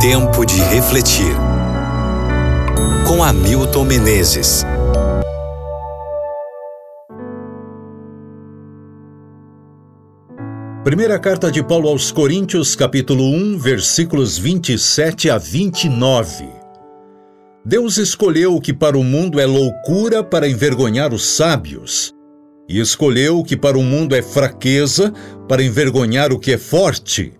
Tempo de refletir. Com Hamilton Menezes. Primeira carta de Paulo aos Coríntios, capítulo 1, versículos 27 a 29. Deus escolheu o que para o mundo é loucura para envergonhar os sábios, e escolheu o que para o mundo é fraqueza para envergonhar o que é forte.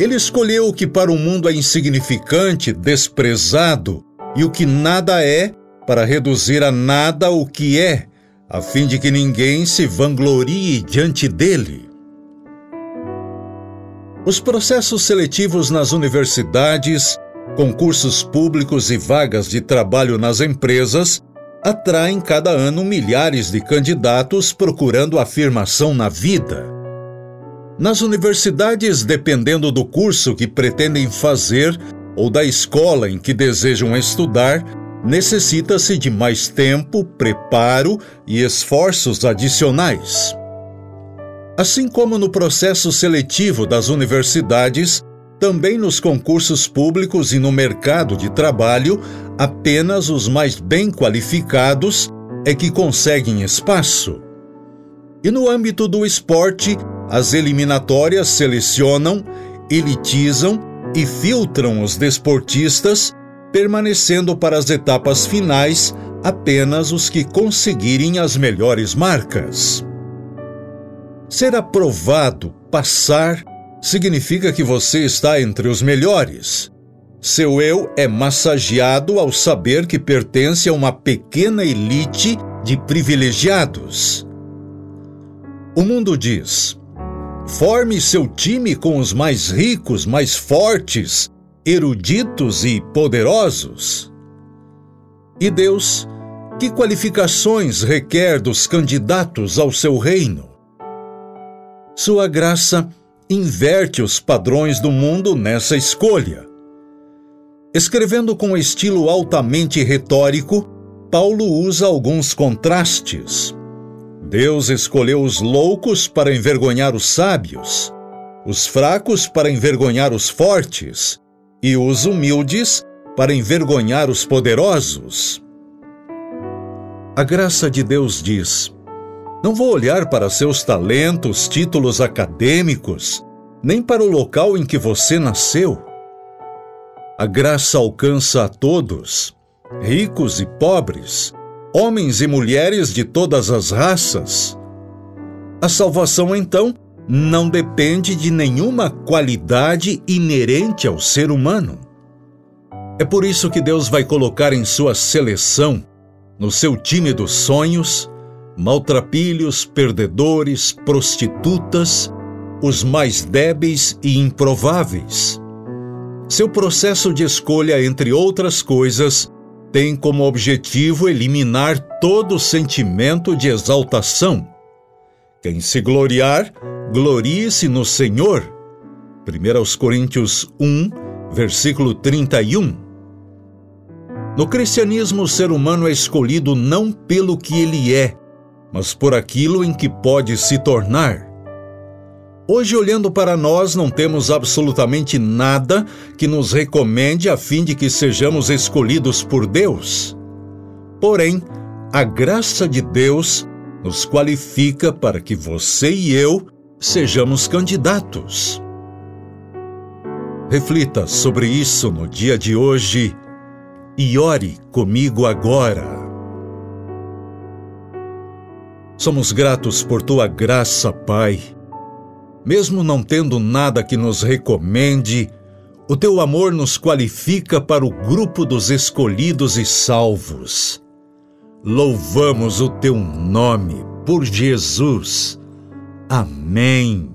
Ele escolheu o que para o mundo é insignificante, desprezado, e o que nada é, para reduzir a nada o que é, a fim de que ninguém se vanglorie diante dele. Os processos seletivos nas universidades, concursos públicos e vagas de trabalho nas empresas atraem cada ano milhares de candidatos procurando afirmação na vida. Nas universidades, dependendo do curso que pretendem fazer ou da escola em que desejam estudar, necessita-se de mais tempo, preparo e esforços adicionais. Assim como no processo seletivo das universidades, também nos concursos públicos e no mercado de trabalho, apenas os mais bem qualificados é que conseguem espaço. E no âmbito do esporte, as eliminatórias selecionam, elitizam e filtram os desportistas, permanecendo para as etapas finais apenas os que conseguirem as melhores marcas. Ser aprovado, passar, significa que você está entre os melhores. Seu eu é massageado ao saber que pertence a uma pequena elite de privilegiados. O mundo diz: forme seu time com os mais ricos, mais fortes, eruditos e poderosos. E Deus, que qualificações requer dos candidatos ao seu reino? Sua graça inverte os padrões do mundo nessa escolha. Escrevendo com estilo altamente retórico, Paulo usa alguns contrastes. Deus escolheu os loucos para envergonhar os sábios, os fracos para envergonhar os fortes, e os humildes para envergonhar os poderosos. A graça de Deus diz: não vou olhar para seus talentos, títulos acadêmicos, nem para o local em que você nasceu. A graça alcança a todos, ricos e pobres, homens e mulheres de todas as raças. A salvação, então, não depende de nenhuma qualidade inerente ao ser humano. É por isso que Deus vai colocar em sua seleção, no seu time dos sonhos, maltrapilhos, perdedores, prostitutas, os mais débeis e improváveis. Seu processo de escolha, entre outras coisas, tem como objetivo eliminar todo sentimento de exaltação. Quem se gloriar, glorie-se no Senhor. 1 Coríntios 1, versículo 31. No cristianismo, o ser humano é escolhido não pelo que ele é, mas por aquilo em que pode se tornar. Hoje, olhando para nós, não temos absolutamente nada que nos recomende a fim de que sejamos escolhidos por Deus. Porém, a graça de Deus nos qualifica para que você e eu sejamos candidatos. Reflita sobre isso no dia de hoje e ore comigo agora. Somos gratos por tua graça, Pai. Mesmo não tendo nada que nos recomende, o teu amor nos qualifica para o grupo dos escolhidos e salvos. Louvamos o teu nome por Jesus. Amém.